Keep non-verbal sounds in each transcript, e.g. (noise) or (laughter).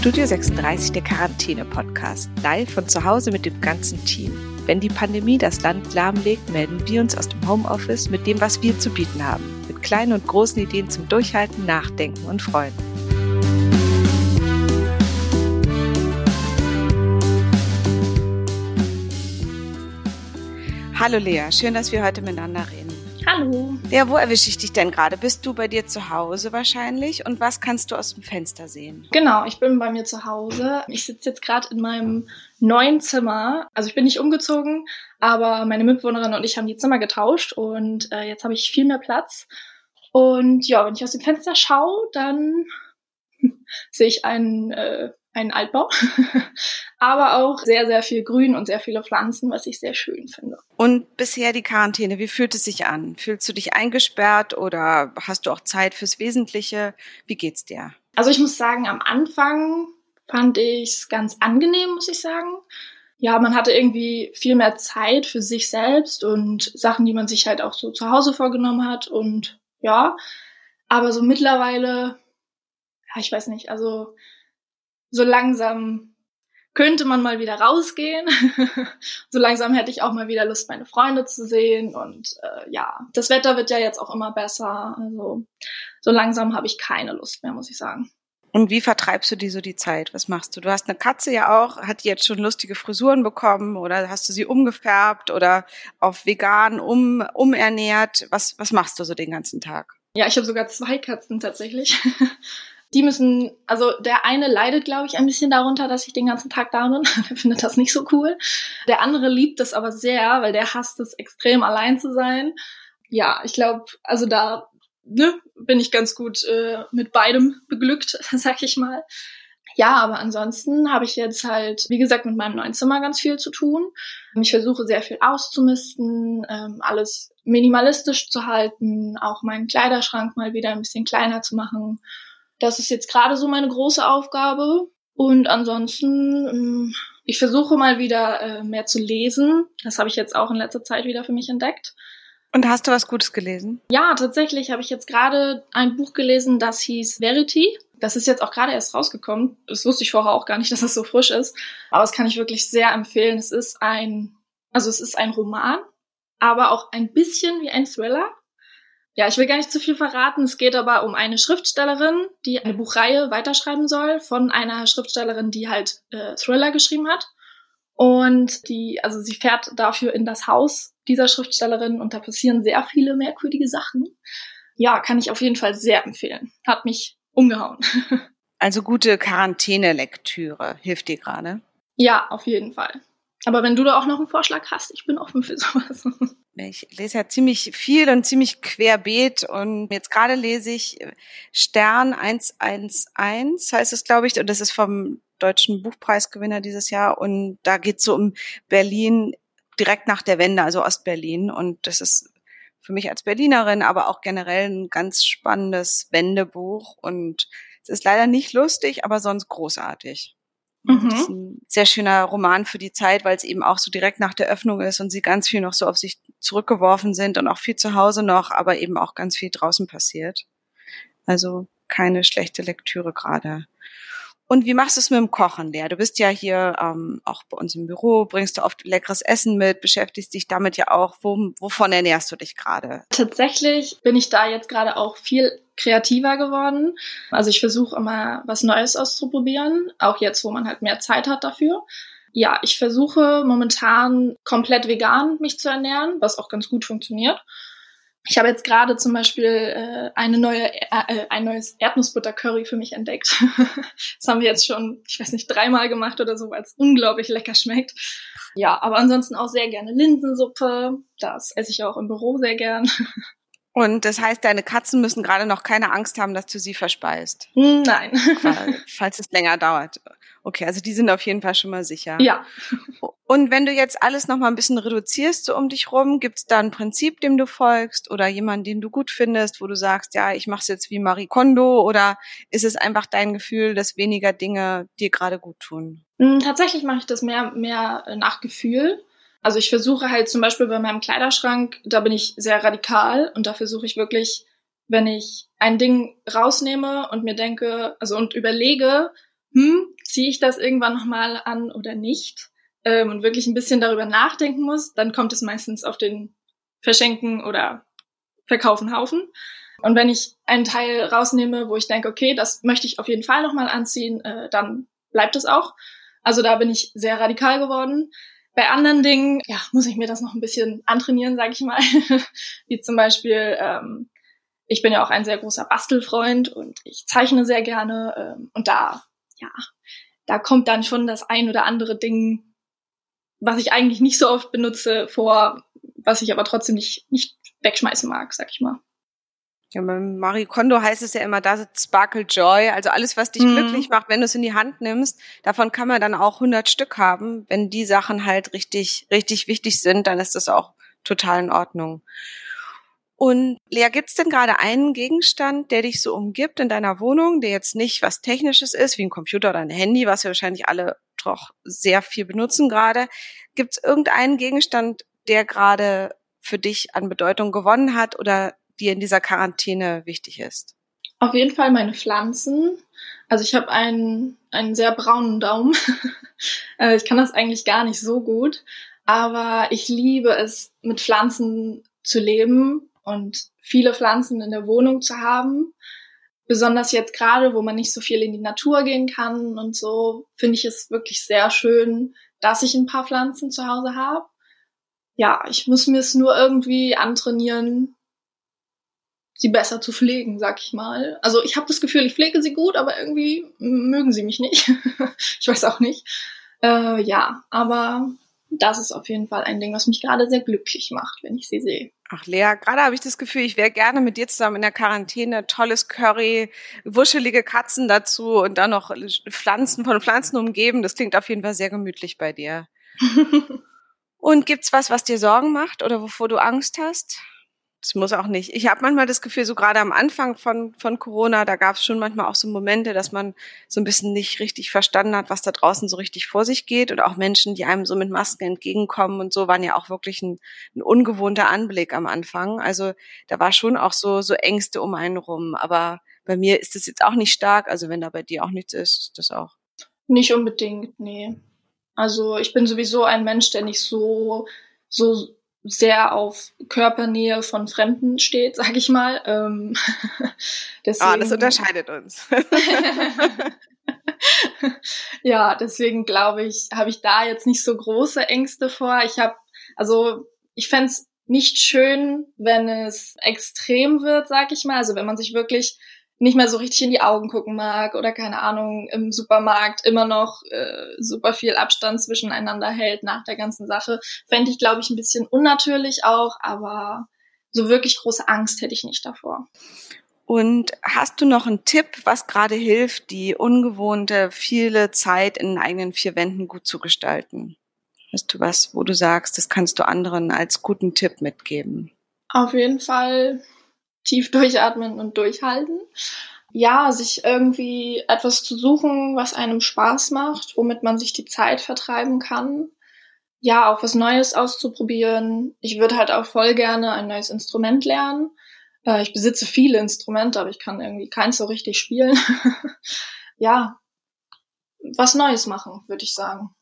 Studio 36, der Quarantäne-Podcast. Live von zu Hause mit dem ganzen Team. Wenn die Pandemie das Land lahmlegt, melden wir uns aus dem Homeoffice mit dem, was wir zu bieten haben. Mit kleinen und großen Ideen zum Durchhalten, Nachdenken und Freuen. Hallo Lea, schön, dass wir heute miteinander reden. Hallo. Ja, wo erwische ich dich denn gerade? Bist du bei dir zu Hause wahrscheinlich? Und was kannst du aus dem Fenster sehen? Genau, ich bin bei mir zu Hause. Ich sitze jetzt gerade in meinem neuen Zimmer. Also ich bin nicht umgezogen, aber meine Mitbewohnerin und ich haben die Zimmer getauscht und äh, jetzt habe ich viel mehr Platz. Und ja, wenn ich aus dem Fenster schaue, dann (laughs) sehe ich einen äh, ein Altbau, (laughs) aber auch sehr, sehr viel Grün und sehr viele Pflanzen, was ich sehr schön finde. Und bisher die Quarantäne, wie fühlt es sich an? Fühlst du dich eingesperrt oder hast du auch Zeit fürs Wesentliche? Wie geht's dir? Also ich muss sagen, am Anfang fand ich es ganz angenehm, muss ich sagen. Ja, man hatte irgendwie viel mehr Zeit für sich selbst und Sachen, die man sich halt auch so zu Hause vorgenommen hat und ja, aber so mittlerweile, ja, ich weiß nicht, also so langsam könnte man mal wieder rausgehen. (laughs) so langsam hätte ich auch mal wieder Lust, meine Freunde zu sehen. Und äh, ja, das Wetter wird ja jetzt auch immer besser. Also so langsam habe ich keine Lust mehr, muss ich sagen. Und wie vertreibst du die so die Zeit? Was machst du? Du hast eine Katze ja auch. Hat die jetzt schon lustige Frisuren bekommen oder hast du sie umgefärbt oder auf vegan um, umernährt? Was, was machst du so den ganzen Tag? Ja, ich habe sogar zwei Katzen tatsächlich. (laughs) Die müssen, also der eine leidet, glaube ich, ein bisschen darunter, dass ich den ganzen Tag da bin. (laughs) der findet das nicht so cool. Der andere liebt das aber sehr, weil der hasst es extrem allein zu sein. Ja, ich glaube, also da ne, bin ich ganz gut äh, mit beidem beglückt, (laughs) sag ich mal. Ja, aber ansonsten habe ich jetzt halt, wie gesagt, mit meinem neuen Zimmer ganz viel zu tun. Ich versuche sehr viel auszumisten, ähm, alles minimalistisch zu halten, auch meinen Kleiderschrank mal wieder ein bisschen kleiner zu machen das ist jetzt gerade so meine große Aufgabe. Und ansonsten, ähm, ich versuche mal wieder äh, mehr zu lesen. Das habe ich jetzt auch in letzter Zeit wieder für mich entdeckt. Und hast du was Gutes gelesen? Ja, tatsächlich habe ich jetzt gerade ein Buch gelesen, das hieß Verity. Das ist jetzt auch gerade erst rausgekommen. Das wusste ich vorher auch gar nicht, (laughs) dass es so frisch ist. Aber das kann ich wirklich sehr empfehlen. Es ist ein, also es ist ein Roman, aber auch ein bisschen wie ein Thriller. Ja, ich will gar nicht zu viel verraten. Es geht aber um eine Schriftstellerin, die eine Buchreihe weiterschreiben soll von einer Schriftstellerin, die halt äh, Thriller geschrieben hat. Und die, also sie fährt dafür in das Haus dieser Schriftstellerin und da passieren sehr viele merkwürdige Sachen. Ja, kann ich auf jeden Fall sehr empfehlen. Hat mich umgehauen. (laughs) Also gute Quarantänelektüre hilft dir gerade? Ja, auf jeden Fall. Aber wenn du da auch noch einen Vorschlag hast, ich bin offen für sowas. (laughs) Ich lese ja ziemlich viel und ziemlich querbeet und jetzt gerade lese ich Stern 111, heißt es, glaube ich, und das ist vom deutschen Buchpreisgewinner dieses Jahr und da geht es so um Berlin direkt nach der Wende, also Ostberlin und das ist für mich als Berlinerin, aber auch generell ein ganz spannendes Wendebuch und es ist leider nicht lustig, aber sonst großartig. Mhm. Das ist ein sehr schöner Roman für die Zeit, weil es eben auch so direkt nach der Öffnung ist und sie ganz viel noch so auf sich zurückgeworfen sind und auch viel zu Hause noch, aber eben auch ganz viel draußen passiert. Also keine schlechte Lektüre gerade. Und wie machst du es mit dem Kochen, Lea? Du bist ja hier ähm, auch bei uns im Büro, bringst du oft leckeres Essen mit, beschäftigst dich damit ja auch. Wo, wovon ernährst du dich gerade? Tatsächlich bin ich da jetzt gerade auch viel kreativer geworden. Also ich versuche immer was Neues auszuprobieren, auch jetzt, wo man halt mehr Zeit hat dafür. Ja, ich versuche momentan komplett vegan mich zu ernähren, was auch ganz gut funktioniert. Ich habe jetzt gerade zum Beispiel äh, eine neue, äh, äh ein neues Erdnussbutter-Curry für mich entdeckt. (laughs) das haben wir jetzt schon, ich weiß nicht, dreimal gemacht oder so, weil es unglaublich lecker schmeckt. Ja, aber ansonsten auch sehr gerne Linsensuppe. Das esse ich auch im Büro sehr gern. Und das heißt, deine Katzen müssen gerade noch keine Angst haben, dass du sie verspeist. Nein. Falls es länger dauert. Okay, also die sind auf jeden Fall schon mal sicher. Ja. Und wenn du jetzt alles noch mal ein bisschen reduzierst so um dich rum, gibt es da ein Prinzip, dem du folgst oder jemanden, den du gut findest, wo du sagst, ja, ich mache es jetzt wie Marie Kondo oder ist es einfach dein Gefühl, dass weniger Dinge dir gerade gut tun? Hm, tatsächlich mache ich das mehr, mehr nach Gefühl. Also ich versuche halt zum Beispiel bei meinem Kleiderschrank, da bin ich sehr radikal und da versuche ich wirklich, wenn ich ein Ding rausnehme und mir denke, also und überlege, hm, ziehe ich das irgendwann nochmal an oder nicht? Ähm, und wirklich ein bisschen darüber nachdenken muss, dann kommt es meistens auf den Verschenken oder Verkaufen Haufen. Und wenn ich einen Teil rausnehme, wo ich denke, okay, das möchte ich auf jeden Fall nochmal anziehen, äh, dann bleibt es auch. Also da bin ich sehr radikal geworden. Bei anderen Dingen, ja, muss ich mir das noch ein bisschen antrainieren, sage ich mal. (laughs) Wie zum Beispiel, ähm, ich bin ja auch ein sehr großer Bastelfreund und ich zeichne sehr gerne. Ähm, und da, ja, da kommt dann schon das ein oder andere Ding, was ich eigentlich nicht so oft benutze, vor, was ich aber trotzdem nicht, nicht wegschmeißen mag, sag ich mal. Ja, beim Marie Kondo heißt es ja immer, da sitzt Sparkle Joy. Also alles, was dich mhm. glücklich macht, wenn du es in die Hand nimmst, davon kann man dann auch 100 Stück haben. Wenn die Sachen halt richtig, richtig wichtig sind, dann ist das auch total in Ordnung. Und Lea, gibt's denn gerade einen Gegenstand, der dich so umgibt in deiner Wohnung, der jetzt nicht was Technisches ist, wie ein Computer oder ein Handy, was wir wahrscheinlich alle doch sehr viel benutzen gerade? Gibt's irgendeinen Gegenstand, der gerade für dich an Bedeutung gewonnen hat oder dir in dieser Quarantäne wichtig ist? Auf jeden Fall meine Pflanzen. Also ich habe einen, einen sehr braunen Daumen. (laughs) Äh, ich kann das eigentlich gar nicht so gut. Aber ich liebe es, mit Pflanzen zu leben und viele Pflanzen in der Wohnung zu haben. Besonders jetzt gerade, wo man nicht so viel in die Natur gehen kann und so, finde ich es wirklich sehr schön, dass ich ein paar Pflanzen zu Hause habe. Ja, ich muss mir es nur irgendwie antrainieren, sie besser zu pflegen, sag ich mal. Also ich habe das Gefühl, ich pflege sie gut, aber irgendwie mögen sie mich nicht. (laughs) ich weiß auch nicht. Äh, ja, aber das ist auf jeden Fall ein Ding, was mich gerade sehr glücklich macht, wenn ich sie sehe. Ach Lea, gerade habe ich das Gefühl, ich wäre gerne mit dir zusammen in der Quarantäne. Tolles Curry, wuschelige Katzen dazu und dann noch Pflanzen von Pflanzen umgeben. Das klingt auf jeden Fall sehr gemütlich bei dir. (laughs) und gibt's was, was dir Sorgen macht oder wovor du Angst hast? Das muss auch nicht. Ich habe manchmal das Gefühl, so gerade am Anfang von, von Corona, da gab es schon manchmal auch so Momente, dass man so ein bisschen nicht richtig verstanden hat, was da draußen so richtig vor sich geht. Und auch Menschen, die einem so mit Masken entgegenkommen und so, waren ja auch wirklich ein, ein ungewohnter Anblick am Anfang. Also da war schon auch so, so Ängste um einen rum. Aber bei mir ist das jetzt auch nicht stark. Also wenn da bei dir auch nichts ist, ist das auch. Nicht unbedingt, nee. Also ich bin sowieso ein Mensch, der nicht so, so sehr auf Körpernähe von Fremden steht, sag ich mal. Ähm, deswegen, (laughs) ah, das unterscheidet uns. (laughs) ja, deswegen glaube ich, habe ich da jetzt nicht so große Ängste vor. Ich habe, also ich fände nicht schön, wenn es extrem wird, sag ich mal. Also wenn man sich wirklich nicht mehr so richtig in die Augen gucken mag oder keine Ahnung, im Supermarkt immer noch äh, super viel Abstand zwischeneinander hält nach der ganzen Sache, fände ich, glaube ich, ein bisschen unnatürlich auch, aber so wirklich große Angst hätte ich nicht davor. Und hast du noch einen Tipp, was gerade hilft, die ungewohnte, viele Zeit in den eigenen vier Wänden gut zu gestalten? Hast du was, wo du sagst, das kannst du anderen als guten Tipp mitgeben? Auf jeden Fall tief durchatmen und durchhalten. Ja, sich irgendwie etwas zu suchen, was einem Spaß macht, womit man sich die Zeit vertreiben kann. Ja, auch was Neues auszuprobieren. Ich würde halt auch voll gerne ein neues Instrument lernen. Äh, ich besitze viele Instrumente, aber ich kann irgendwie keins so richtig spielen. (laughs) ja, was Neues machen, würde ich sagen.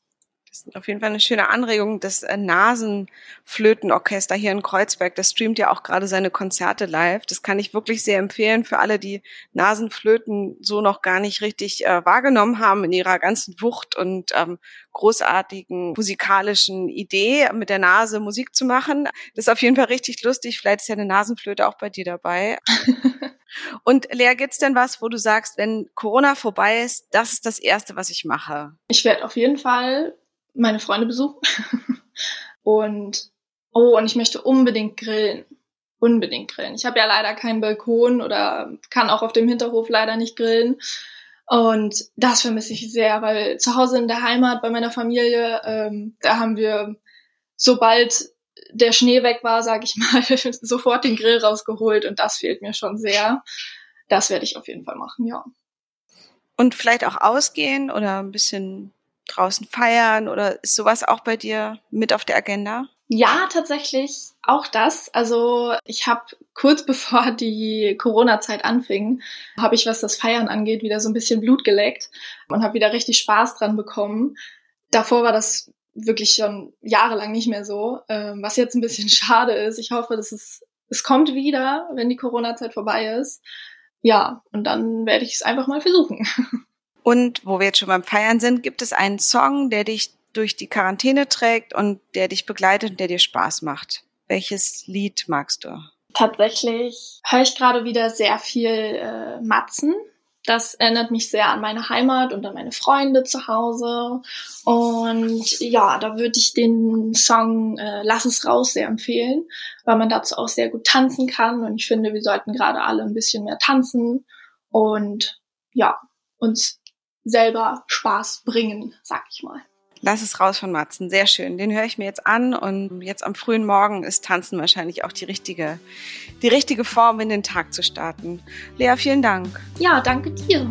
Das ist auf jeden Fall eine schöne Anregung. Das äh, Nasenflötenorchester hier in Kreuzberg, das streamt ja auch gerade seine Konzerte live. Das kann ich wirklich sehr empfehlen für alle, die Nasenflöten so noch gar nicht richtig äh, wahrgenommen haben in ihrer ganzen Wucht und ähm, großartigen musikalischen Idee, mit der Nase Musik zu machen. Das ist auf jeden Fall richtig lustig. Vielleicht ist ja eine Nasenflöte auch bei dir dabei. (laughs) Und Lea, gibt's denn was, wo du sagst, wenn Corona vorbei ist, das ist das Erste, was ich mache? Ich werde auf jeden Fall meine Freunde besuchen. (laughs) und oh, und ich möchte unbedingt grillen. Unbedingt grillen. Ich habe ja leider keinen Balkon oder kann auch auf dem Hinterhof leider nicht grillen. Und das vermisse ich sehr, weil zu Hause in der Heimat bei meiner Familie, ähm, da haben wir, sobald der Schnee weg war, sage ich mal, (laughs) sofort den Grill rausgeholt und das fehlt mir schon sehr. Das werde ich auf jeden Fall machen, ja. Und vielleicht auch ausgehen oder ein bisschen draußen feiern oder ist sowas auch bei dir mit auf der Agenda? Ja, tatsächlich auch das. Also ich habe kurz (laughs) bevor die Corona-Zeit anfing, habe ich, was das Feiern angeht, wieder so ein bisschen Blut geleckt und habe wieder richtig Spaß dran bekommen. Davor war das wirklich schon jahrelang nicht mehr so, ähm, was jetzt ein bisschen (laughs) schade ist. Ich hoffe, dass es, es kommt wieder, wenn die Corona-Zeit vorbei ist. Ja, und dann werde ich es einfach mal versuchen. (laughs) Und wo wir jetzt schon beim Feiern sind, gibt es einen Song, der dich durch die Quarantäne trägt und der dich begleitet und der dir Spaß macht? Welches Lied magst du? Tatsächlich höre ich gerade wieder sehr viel äh, Matzen. Das erinnert mich sehr an meine Heimat und an meine Freunde zu Hause. Und ja, da würde ich den Song äh, Lass es raus sehr empfehlen, weil man dazu auch sehr gut tanzen kann. Und ich finde, wir sollten gerade alle ein bisschen mehr tanzen und ja, uns selber Spaß bringen, sag ich mal. Lass es raus von Matzen. Sehr schön. Den höre ich mir jetzt an und jetzt am frühen Morgen ist Tanzen wahrscheinlich auch die richtige, die richtige Form, in den Tag zu starten. Lea, vielen Dank. Ja, danke dir.